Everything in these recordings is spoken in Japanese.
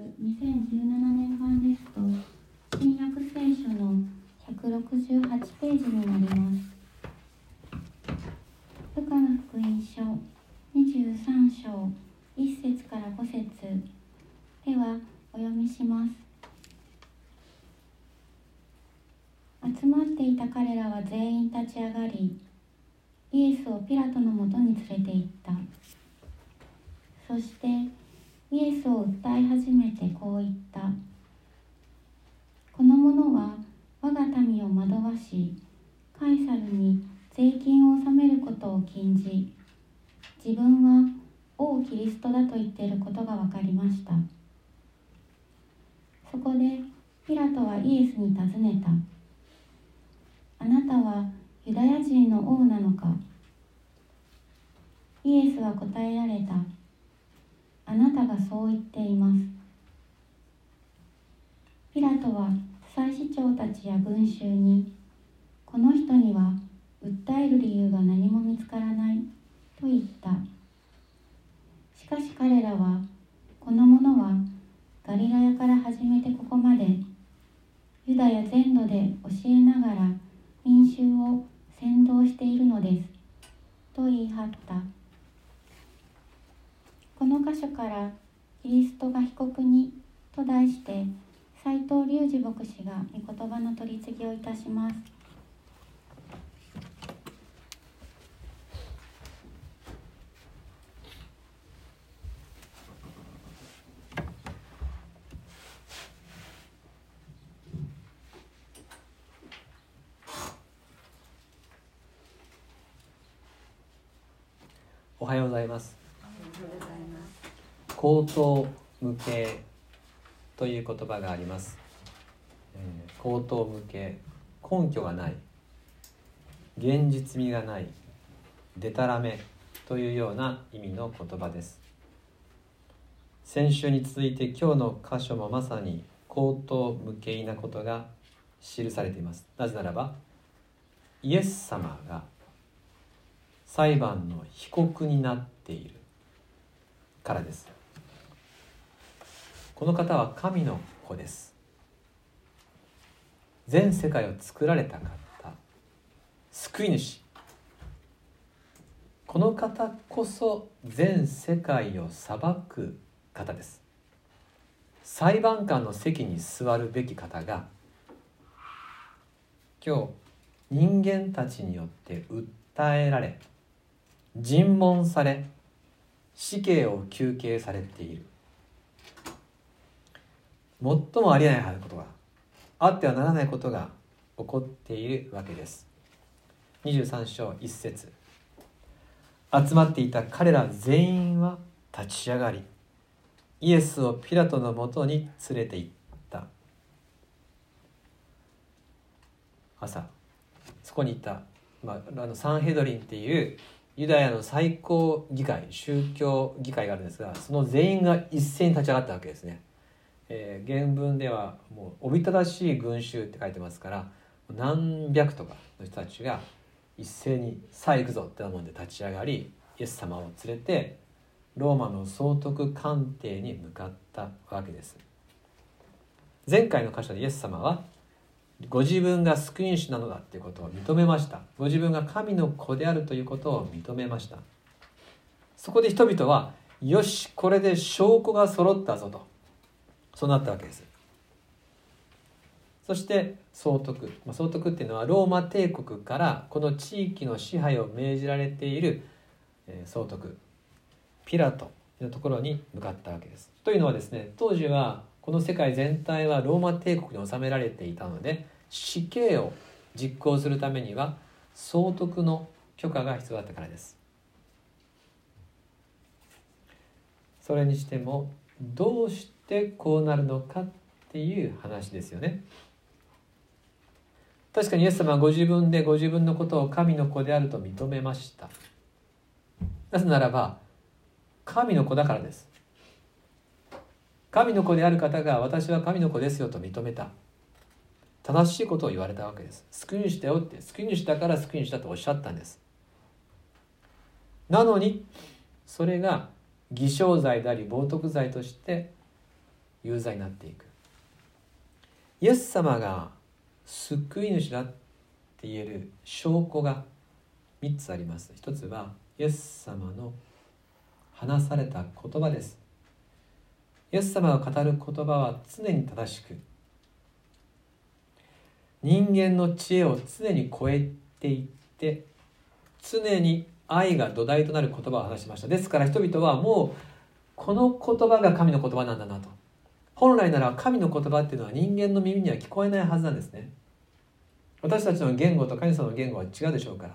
2017年版ですと新約聖書の168ページになります。ルカの福音書23章1節から5節ではお読みします。集まっていた彼らは全員立ち上がりイエスをピラトのもとに連れて行ったそしてイエスを訴え始めてこう言ったこの者は我が民を惑わしカイサルに税金を納めることを禁じ自分は王キリストだと言っていることが分かりましたそこでピラトはイエスに尋ねたあなたはユダヤ人の王なのかイエスは答えられた。あなたがそう言っています。ピラトは祭司長たちや群衆にこの人には訴える理由が何も見つからないと言った。しかし彼らはこの者はガリラヤから始めてここまでユダヤ全土で教えながら民衆を先導しているのですと言い張った。この箇所からキリストが被告にと題して斉藤隆二牧師が御言葉の取り次ぎをいたします。おはようございます。口頭無形という言葉があります、えー口頭無形根拠がない現実味がないでたらめというような意味の言葉です。先週に続いて今日の箇所もまさに口頭無形なことが記されています。なぜならばイエス様が裁判の被告になっているからです。この方は神の子です。全世界を作られた方。救い主。この方こそ全世界を裁く方です。裁判官の席に座るべき方が今日人間たちによって訴えられ尋問され死刑を求刑されている。最もありえないことがあってはならないことが起こっているわけです。23章1節。集まっていた彼ら全員は立ち上がりイエスをピラトのもとに連れて行った。朝そこにいた、まあ、あのサンヘドリンっていうユダヤの最高議会宗教議会があるんですがその全員が一斉に立ち上がったわけですね、えー、原文ではもうおびただしい群衆って書いてますから何百とかの人たちが一斉に「さあ行くぞ」ってなもんで立ち上がりイエス様を連れてローマの総督官邸に向かったわけです。前回の箇所でイエス様はご自分が救い主なのだということを認めました。ご自分が神の子であるということを認めました。そこで人々はよしこれで証拠が揃ったぞと。そうなったわけです。そして総督。まあ総督っていうのはローマ帝国からこの地域の支配を命じられている総督。ピラトのところに向かったわけです。というのはですね当時はこの世界全体はローマ帝国に治められていたので死刑を実行するためには総督の許可が必要だったからです。それにしてもどうしてこうなるのかっていう話ですよね。確かにイエス様はご自分でご自分のことを神の子であると認めました。なぜならば神の子だからです。神の子である方が私は神の子ですよと認めた。正しいことを言われたわけです。救い主だよって救い主だから救い主だとおっしゃったんです。なのにそれが偽証罪であり冒涜罪として有罪になっていく。イエス様が救い主だって言える証拠が3つあります。一つはイエス様の話された言葉です。イエス様が語る言葉は常に正しく人間の知恵を常に超えていって常に愛が土台となる言葉を話しました。ですから人々はもうこの言葉が神の言葉なんだなと。本来なら神の言葉っていうのは人間の耳には聞こえないはずなんですね。私たちの言語と神様の言語は違うでしょうから。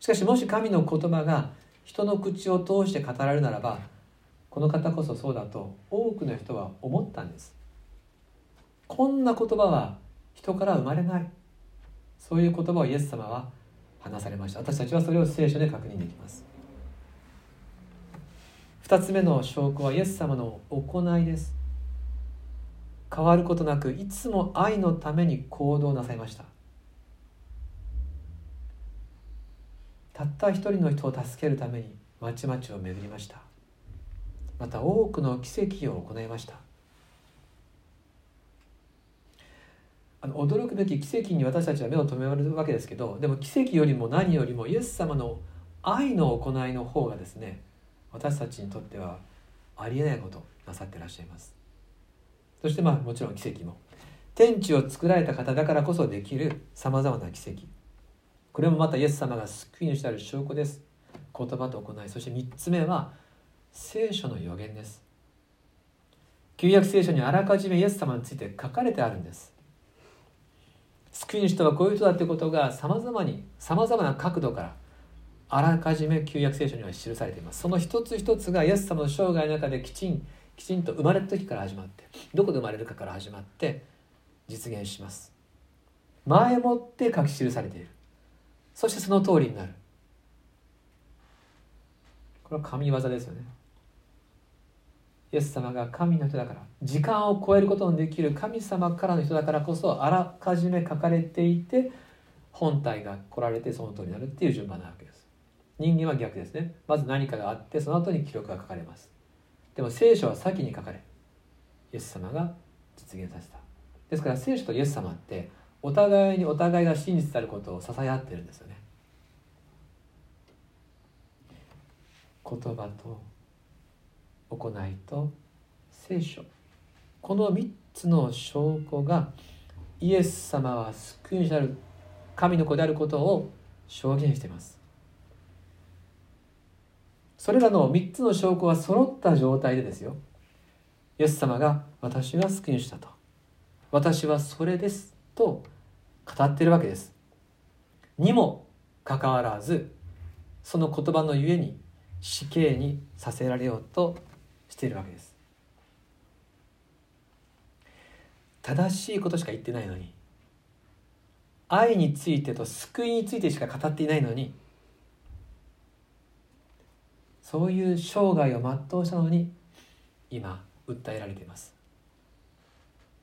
しかしもし神の言葉が人の口を通して語られるならばこの方こそそうだと多くの人は思ったんです。こんな言葉は人から生まれない。そういう言葉をイエス様は話されました。私たちはそれを聖書で確認できます。2つ目の証拠はイエス様の行いです。変わることなくいつも愛のために行動なさいました。たった一人の人を助けるために町々を巡りました。また多くの奇跡を行いました。あの驚くべき奇跡に私たちは目を留めるわけですけどでも奇跡よりも何よりもイエス様の愛の行いの方がですね私たちにとってはありえないことなさってらっしゃいます。そしてまあもちろん奇跡も。天地を作られた方だからこそできるさまざまな奇跡。これもまたイエス様が救い主である証拠です。言葉と行いそして3つ目は聖書の予言です。旧約聖書にあらかじめイエス様について書かれてあるんです。救い主とはこういう人だってことがさまざまにさまざまな角度からあらかじめ旧約聖書には記されています。その一つ一つがイエス様の生涯の中できちんときちんと生まれた時から始まってどこで生まれるかから始まって実現します。前もって書き記されている。そしてその通りになる。これは神業ですよね。イエス様が神の人だから時間を超えることのできる神様からの人だからこそあらかじめ書かれていて本体が来られてその通りになるっていう順番なわけです。人間は逆ですね。まず何かがあってその後に記録が書かれます。でも聖書は先に書かれイエス様が実現させた。ですから聖書とイエス様ってお互いにお互いが真実であることを支え合ってるんですよね。言葉と行いと聖書。この3つの証拠がイエス様は救い主である神の子であることを証言しています。それらの3つの証拠は揃った状態でですよ。イエス様が私が救い主だと。私はそれですと語っているわけです。にもかかわらずその言葉のゆえに死刑にさせられようとしているわけです。正しいことしか言ってないのに愛についてと救いについてしか語っていないのにそういう生涯を全うしたのに今訴えられています。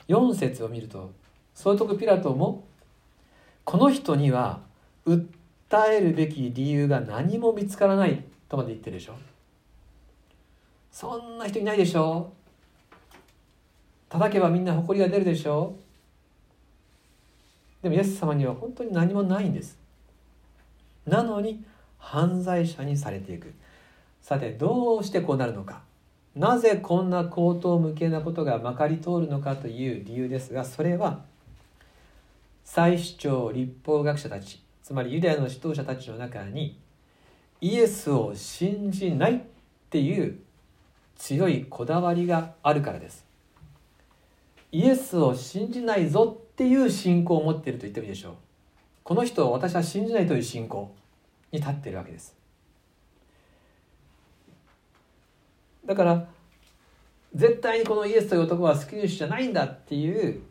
4節を見ると総督ピラトもこの人には訴えるべき理由が何も見つからないとまで言ってるでしょ。そんな人いないでしょ。叩けばみんな誇りが出るでしょ。でもイエス様には本当に何もないんです。なのに犯罪者にされていく。さてどうしてこうなるのか。なぜこんな口頭無形なことがまかり通るのかという理由ですがそれは祭司長立法学者たちつまりユダヤの指導者たちの中にイエスを信じないっていう強いこだわりがあるからです。イエスを信じないぞっていう信仰を持っていると言ってもいいでしょう。この人を私は信じないという信仰に立っているわけです。だから絶対にこのイエスという男は救い主じゃないんだっていう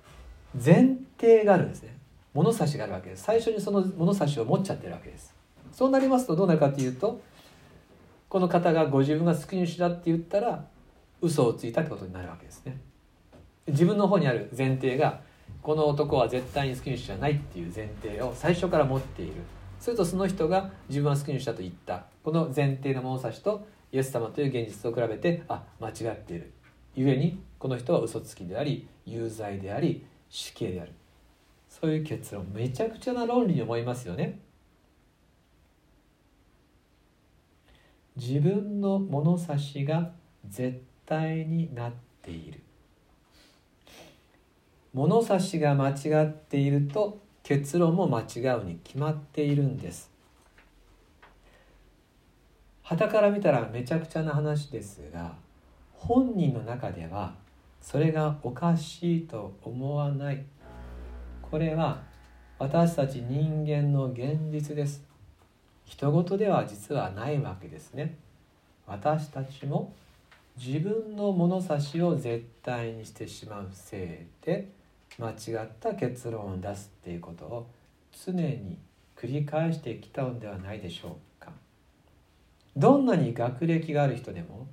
前提があるんですね。物差しがあるわけです。最初にその物差しを持っちゃってるわけです。そうなりますとどうなるかというとこの方がご自分が救い主だって言ったら嘘をついたってことになるわけですね。自分の方にある前提がこの男は絶対に救い主じゃないっていう前提を最初から持っている。するとその人が自分は救い主だと言った。この前提の物差しとイエス様という現実を比べてあ間違っている。故にこの人は嘘つきであり有罪であり死刑である。そういう結論。めちゃくちゃな論理に思いますよね。自分の物差しが絶対になっている。物差しが間違っていると結論も間違うに決まっているんです。旗から見たらめちゃくちゃな話ですが本人の中ではそれがおかしいと思わない。これは私たち人間の現実です。人事では実はないわけですね。私たちも自分の物差しを絶対にしてしまうせいで間違った結論を出すっていうことを常に繰り返してきたのではないでしょう。どんなに学歴がある人でも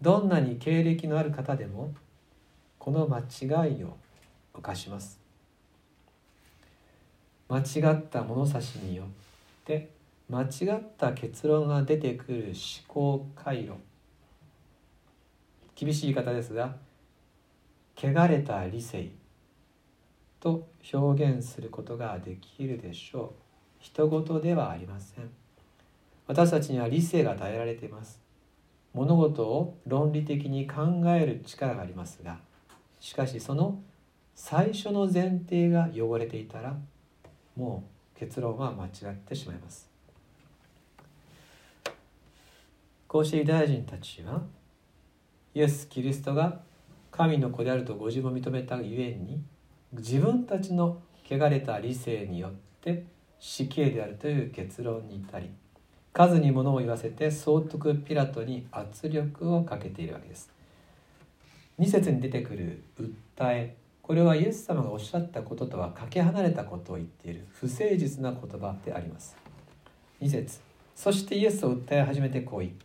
どんなに経歴のある方でもこの間違いを犯します。間違った物差しによって間違った結論が出てくる思考回路。厳しい言い方ですが汚れた理性と表現することができるでしょう。人事ではありません。私たちには理性が与えられています。物事を論理的に考える力がありますがしかしその最初の前提が汚れていたらもう結論は間違ってしまいます。こうしてユダヤ人たちはイエス・キリストが神の子であるとご自分を認めたゆえに自分たちの汚れた理性によって死刑であるという結論に至り数に物を言わせて総督ピラトに圧力をかけているわけです。2節に出てくる訴え。これはイエス様がおっしゃったこととはかけ離れたことを言っている不誠実な言葉であります。2節。そしてイエスを訴え始めてこう言った。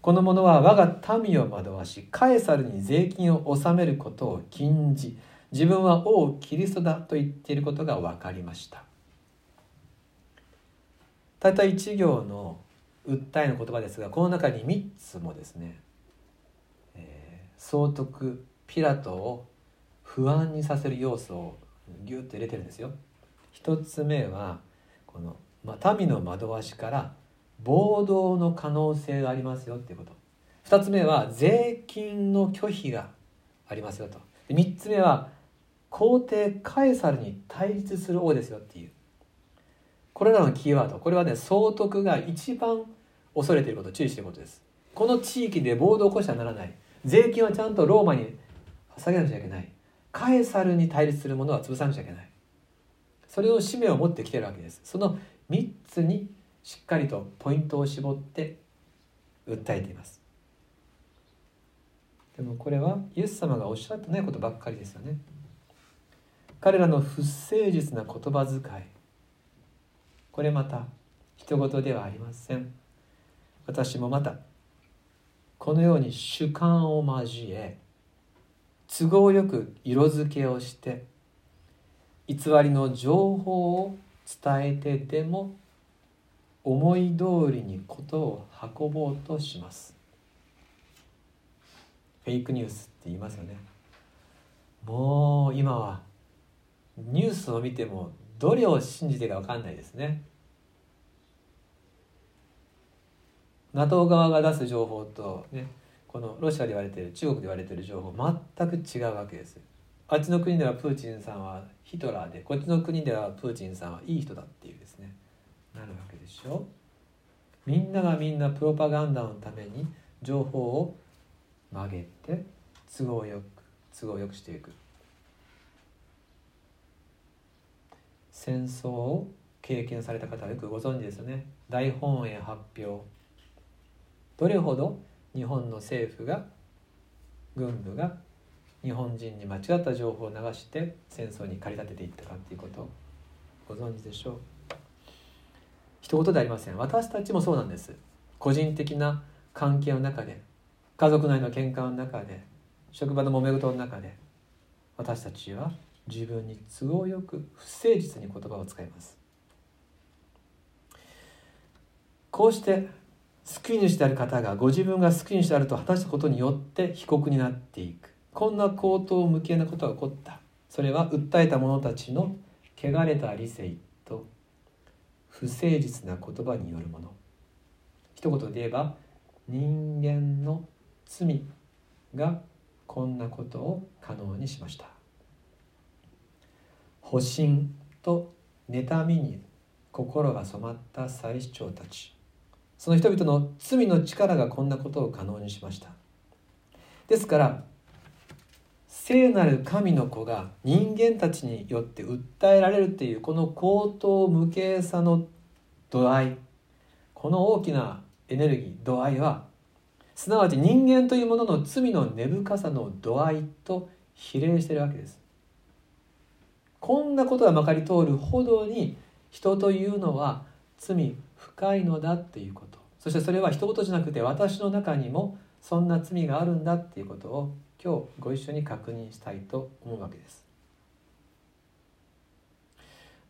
この者は我が民を惑わしカエサルに税金を納めることを禁じ自分は王キリストだと言っていることが分かりました。たった一行の訴えの言葉ですがこの中に3つもですね、えー、総督ピラトを不安にさせる要素をギュッと入れてるんですよ。一つ目はこの、まあ、民の惑わしから暴動の可能性がありますよっていうこと。二つ目は税金の拒否がありますよと。三つ目は皇帝カエサルに対立する王ですよっていう。これらのキーワードこれはね総督が一番恐れていること注意していることです。この地域で暴動を起こしてはならない。税金はちゃんとローマに捧げなくちゃいけない。カエサルに対立するものは潰さなくちゃいけない。それを使命を持ってきてるわけです。その3つにしっかりとポイントを絞って訴えています。でもこれはイエス様がおっしゃってないことばっかりですよね。彼らの不誠実な言葉遣い。これまた人事ではありません。私もまたこのように主観を交え都合よく色付けをして偽りの情報を伝えてでも思い通りにことを運ぼうとします。フェイクニュースって言いますよね。もう今はニュースを見てもどれを信じてか分かんないですね。NATO 側が出す情報とねこのロシアで言われてる中国で言われてる情報全く違うわけです。あっちの国ではプーチンさんはヒトラーでこっちの国ではプーチンさんはいい人だっていうですね。なるわけでしょ。みんながみんなプロパガンダのために情報を曲げて都合よく都合よくしていく。戦争を経験された方はよくご存知ですよね。大本営発表。どれほど日本の政府が軍部が日本人に間違った情報を流して戦争に駆り立てていったかっていうことをご存知でしょう。一言でありません。私たちもそうなんです。個人的な関係の中で家族内の喧嘩の中で職場の揉め事の中で私たちは自分に都合よく不誠実に言葉を使います。こうして救い主である方がご自分が救い主であると果たしたことによって被告になっていく。こんな口頭無形なことが起こった。それは訴えた者たちの汚れた理性と不誠実な言葉によるもの。一言で言えば人間の罪がこんなことを可能にしました。保身と妬みに心が染まった祭司長たち。その人々の罪の力がこんなことを可能にしました。ですから聖なる神の子が人間たちによって訴えられるっていうこの口頭無形さの度合いこの大きなエネルギー度合いはすなわち人間というものの罪の根深さの度合いと比例してるわけです。こんなことがまかり通るほどに人というのは罪深いのだっていうこと。そしてそれは一言じゃなくて私の中にもそんな罪があるんだっていうことを今日ご一緒に確認したいと思うわけです。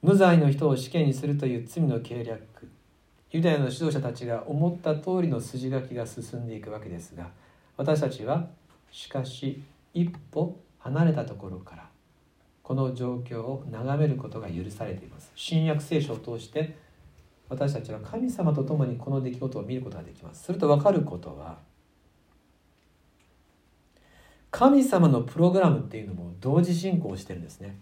無罪の人を死刑にするという罪の計略。ユダヤの指導者たちが思った通りの筋書きが進んでいくわけですが私たちはしかし一歩離れたところからこの状況を眺めることが許されています。新約聖書を通して私たちは神様と共にこの出来事を見ることができます。すると分かることは神様のプログラムっていうのも同時進行してるんですね。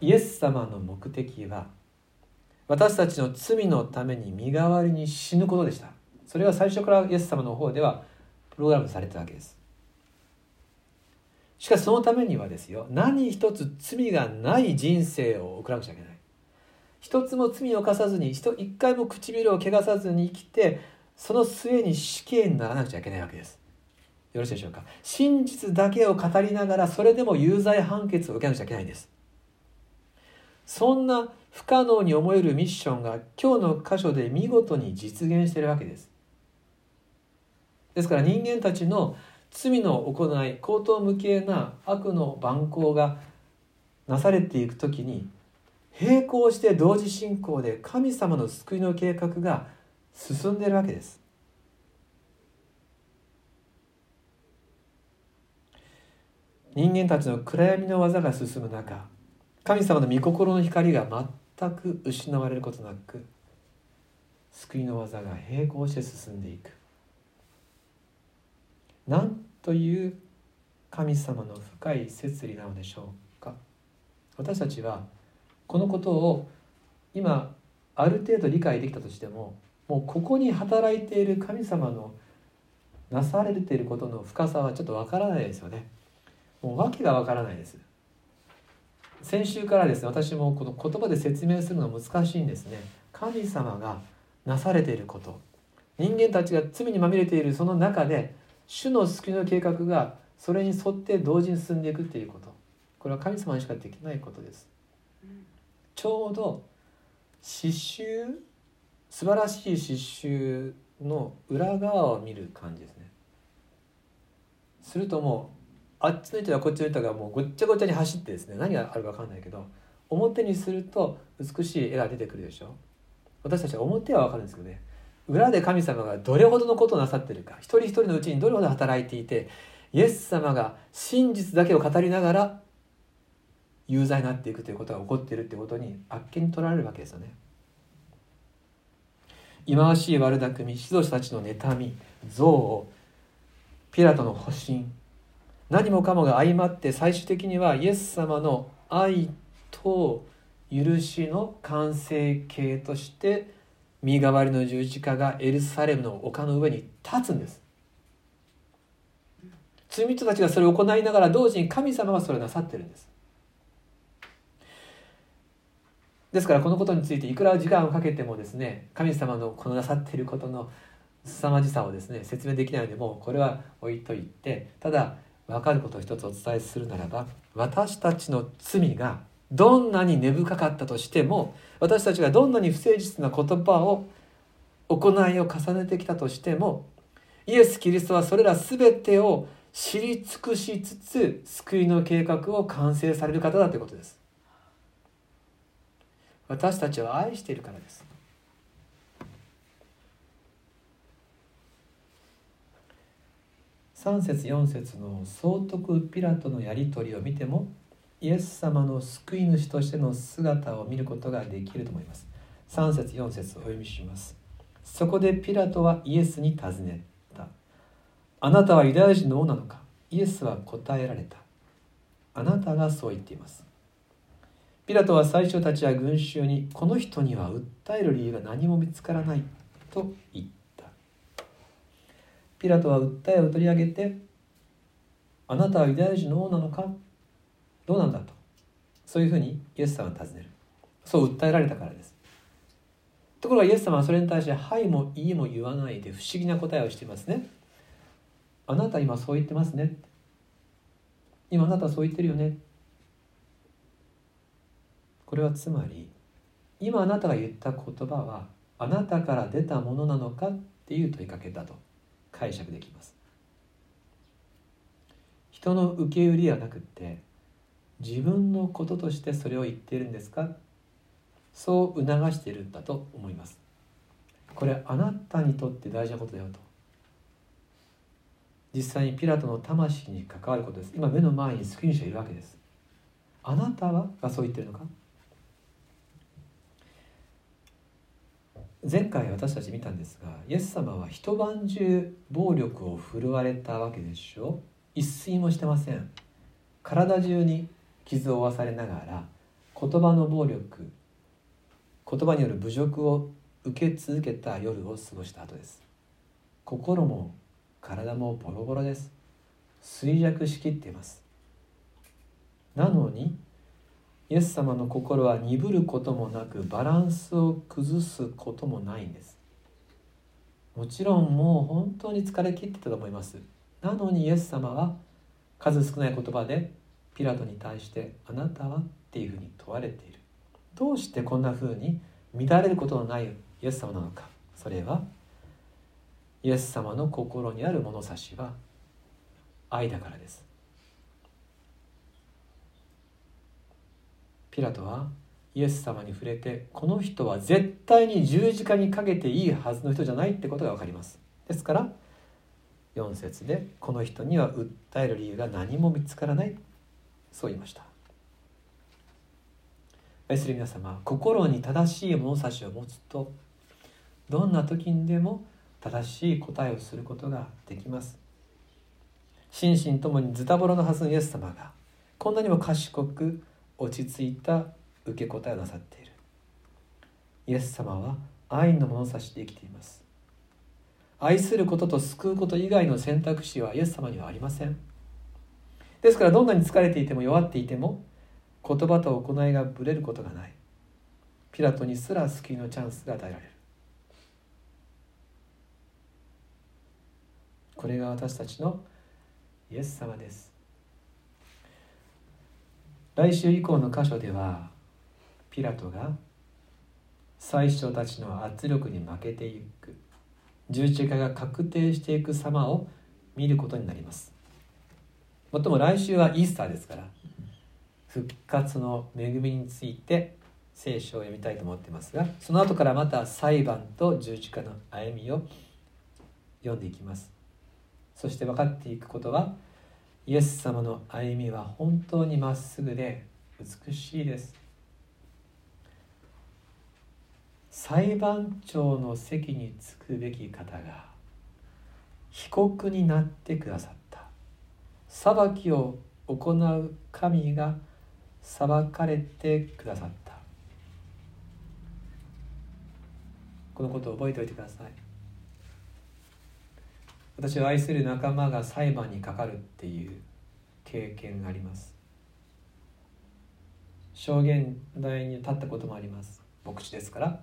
イエス様の目的は私たちの罪のために身代わりに死ぬことでした。それは最初からイエス様の方ではプログラムされてたわけです。しかしそのためにはですよ何一つ罪がない人生を送らなくちゃいけない。一つも罪を犯さずに一回も唇を汚さずに生きてその末に死刑にならなくちゃいけないわけです。よろしいでしょうか。真実だけを語りながらそれでも有罪判決を受けなくちゃいけないんです。そんな不可能に思えるミッションが今日の箇所で見事に実現しているわけです。ですから人間たちの罪の行い口頭無形な悪の蛮行がなされていく時に並行して同時進行で神様の救いの計画が進んでいるわけです。人間たちの暗闇の技が進む中神様の御心の光が全く失われることなく救いの技が並行して進んでいく。なんという神様の深い摂理なのでしょうか？私たちはこのことを今ある程度理解できたとしてももうここに働いている神様のなされていることの深さはちょっとわからないですよね。もう訳がわからないです。先週からですね私もこの言葉で説明するのは難しいんですね。神様がなされていること。人間たちが罪にまみれているその中で主の救いの計画がそれに沿って同時に進んでいくっていうこと。これは神様にしかできないことです。ちょうど刺繍素晴らしい刺繍の裏側を見る感じですね。するともうあっちの人やこっちの人がもうごっちゃごちゃに走ってですね何があるか分かんないけど表にすると美しい絵が出てくるでしょ。私たちは表は分かるんですけどね。裏で神様がどれほどのことをなさってるか一人一人のうちにどれほど働いていてイエス様が真実だけを語りながら有罪になっていくということが起こっているということにあっけに取られるわけですよね。忌まわしい悪巧み指導者たちの妬み憎悪ピラトの保身何もかもが相まって最終的にはイエス様の愛と許しの完成形として身代わりの十字架がエルサレムの丘の上に立つんです。罪人たちがそれを行いながら同時に神様がそれをなさってるんです。ですからこのことについていくら時間をかけてもですね神様のこのなさっていることの凄まじさをですね説明できないのでもうこれは置いといてただ分かることを一つお伝えするならば私たちの罪がどんなに根深かったとしても私たちがどんなに不誠実な言葉を行いを重ねてきたとしてもイエス・キリストはそれら全てを知り尽くしつつ救いの計画を完成される方だということです。私たちを愛しているからです。3節4節の総督ピラトのやり取りを見てもイエス様の救い主としての姿を見ることができると思います。3節4節お読みします。そこでピラトはイエスに尋ねた。あなたはユダヤ人の王なのか？イエスは答えられた。あなたがそう言っています。ピラトは最初たちは群衆にこの人には訴える理由が何も見つからない。と言った。ピラトは訴えを取り上げてあなたはユダヤ人の王なのか？どうなんだと。そういうふうにイエス様は尋ねる。そう訴えられたからです。ところがイエス様はそれに対して「はい」も「いい」も言わないで不思議な答えをしていますね。あなた今そう言ってますね。今あなたそう言ってるよね。これはつまり今あなたが言った言葉はあなたから出たものなのかっていう問いかけだと解釈できます。人の受け売りはなくって自分のこととしてそれを言っているんですか？そう促しているんだと思います。これあなたにとって大事なことだよと。実際にピラトの魂に関わることです。今目の前に救い主がいるわけです。あなたはがそう言ってるのか？前回私たち見たんですがイエス様は一晩中暴力を振るわれたわけでしょ？一睡もしてません。体中に傷を負わされながら言葉の暴力言葉による侮辱を受け続けた夜を過ごした後です。心も体もボロボロです。衰弱しきっています。なのにイエス様の心は鈍ることもなくバランスを崩すこともないんです。もちろんもう本当に疲れ切ってたと思います。なのにイエス様は数少ない言葉でピラトに対して「あなたは?」っていうふうに問われている。どうしてこんなふうに乱れることのないイエス様なのか。それはイエス様の心にある物差しは愛だからです。ピラトはイエス様に触れてこの人は絶対に十字架にかけていいはずの人じゃないってことが分かります。ですから4節でこの人には訴える理由が何も見つからない。そう言いました。愛する皆様心に正しい物差しを持つとどんな時にでも正しい答えをすることができます。心身ともにズタボロのはずのイエス様がこんなにも賢く落ち着いた受け答えをなさっている。イエス様は愛の物差しで生きています。愛することと救うこと以外の選択肢はイエス様にはありません。ですからどんなに疲れていても弱っていても言葉と行いがぶれることがない。ピラトにすら救いのチャンスが与えられる。これが私たちのイエス様です。来週以降の箇所ではピラトが最初たちの圧力に負けていく。十字架が確定していく様を見ることになります。もっとも来週はイースターですから復活の恵みについて聖書を読みたいと思っていますがその後からまた裁判と十字架の歩みを読んでいきます。そして分かっていくことはイエス様の歩みは本当にまっすぐで美しいです。裁判長の席に着くべき方が被告になってくださった。裁きを行う神が裁かれてくださった。このことを覚えておいてください。私は愛する仲間が裁判にかかるっていう経験があります。証言台に立ったこともあります。牧師ですから。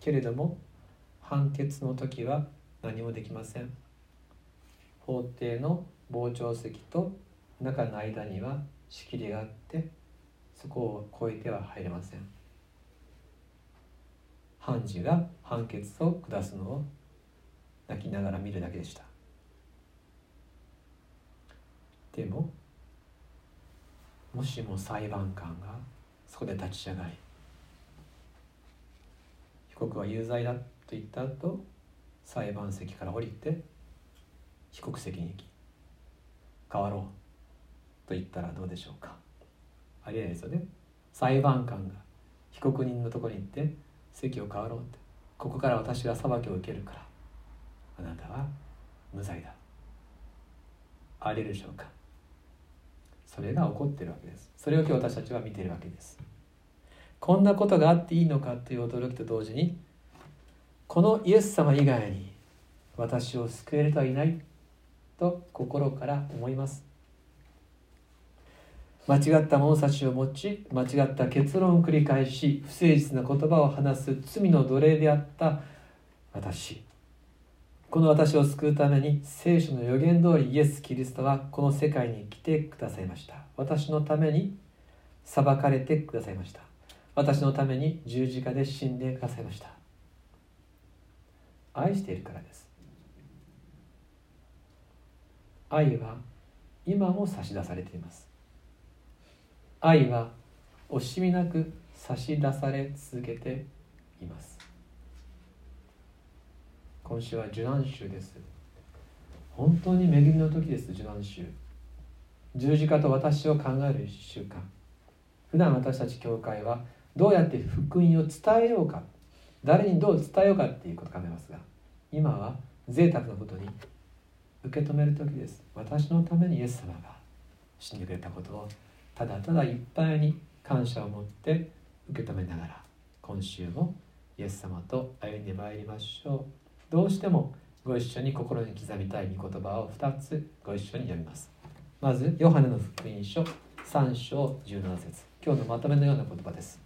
けれども判決の時は何もできません。法廷の傍聴席と中の間には仕切りがあってそこを越えては入れません。判事が判決を下すのを泣きながら見るだけでした。でももしも裁判官がそこで立ち上がり被告は有罪だと言った後裁判席から降りて被告席に行き変わろうと言ったらどうでしょうか？ありえないですよね。裁判官が被告人のところに行って席を変わろうって。ここから私が裁きを受けるから。あなたは無罪だ。ありえるでしょうか？それが起こってるわけです。それを今日私たちは見ているわけです。こんなことがあっていいのかという驚きと同時にこのイエス様以外に私を救える人はいない。と心から思います。間違った物差しを持ち間違った結論を繰り返し不誠実な言葉を話す罪の奴隷であった私。この私を救うために聖書の予言通りイエス・キリストはこの世界に来てくださいました。私のために裁かれてくださいました。私のために十字架で死んでくださいました。愛しているからです。愛は今も差し出されています。愛は惜しみなく差し出され続けています。今週は受難週です。本当に恵みの時です受難週。十字架と私を考える1週間。普段私たち教会はどうやって福音を伝えようか。誰にどう伝えようかっていうことを考えますが今は贅沢なことに受け止める時です。私のためにイエス様が死んでくれたことをただただいっぱいに感謝を持って受け止めながら今週もイエス様と歩んでまいりましょう。どうしてもご一緒に心に刻みたい御言葉を2つご一緒に読みます。まずヨハネの福音書3章17節今日のまとめのような言葉です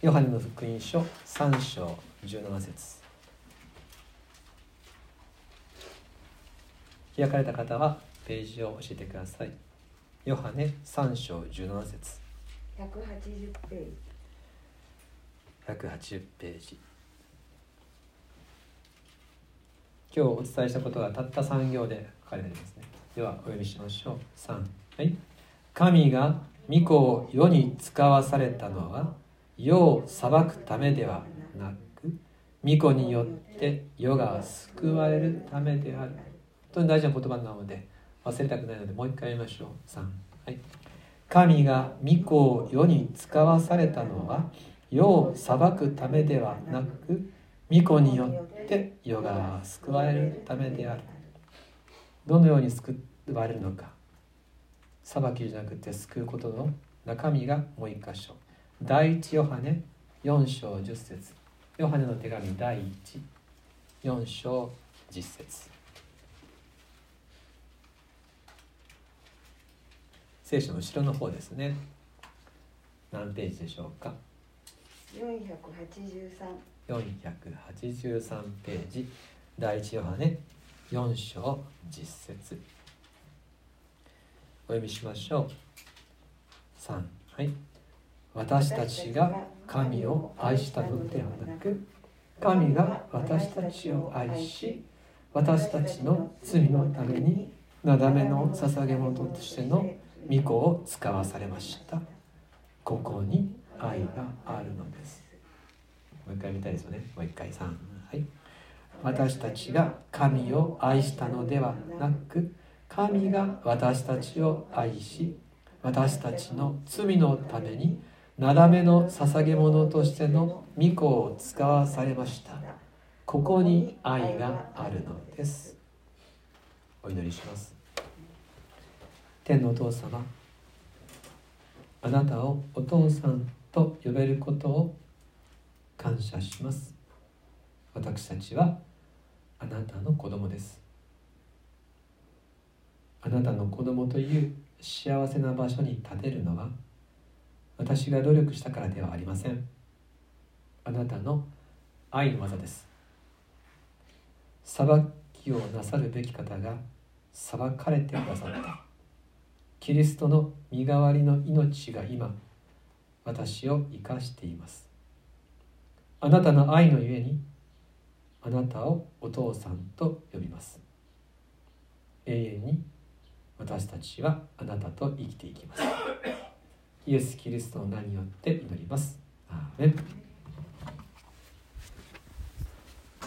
ヨハネの福音書3章17節。開かれた方はページを教えてください。ヨハネ3章17節。180ページ。180ページ。今日お伝えしたことがたった3行で書かれていますね。ではお読みしましょう。3はい。神が御子を世に使わされたのは世を裁くためではなく御子によって世が救われるためである。本当に大事な言葉なので忘れたくないのでもう一回言いましょう。3はい。神が御子を世に使わされたのは世を裁くためではなく御子によって世が救われるためである。どのように救われるのか。裁きじゃなくて救うことの中身がもう一箇所。第一ヨハネ4章10節。ヨハネの手紙第14章10節。聖書の後ろの方ですね。何ページでしょうか？483 483ページ。第一ヨハネ4章10節。お読みしましょう。3はい。私たちが神を愛したのではなく神が私たちを愛し私たちの罪のためになだめの捧げ物としての御子を使わされました。ここに愛があるのです。もう一回見たいですよね。もう一回3はい。私たちが神を愛したのではなく神が私たちを愛し私たちの罪のためになだめの捧げ物としての御子を使わされました。ここに愛があるのです。お祈りします。天のお父様あなたをお父さんと呼べることを感謝します。私たちはあなたの子供です。あなたの子供という幸せな場所に立てるのは私が努力したからではありません。あなたの愛の技です。裁きをなさるべき方が裁かれてくださった。キリストの身代わりの命が今私を生かしています。あなたの愛のゆえにあなたをお父さんと呼びます。永遠に私たちはあなたと生きていきます。イエス・キリストの名によって祈ります。アーメン。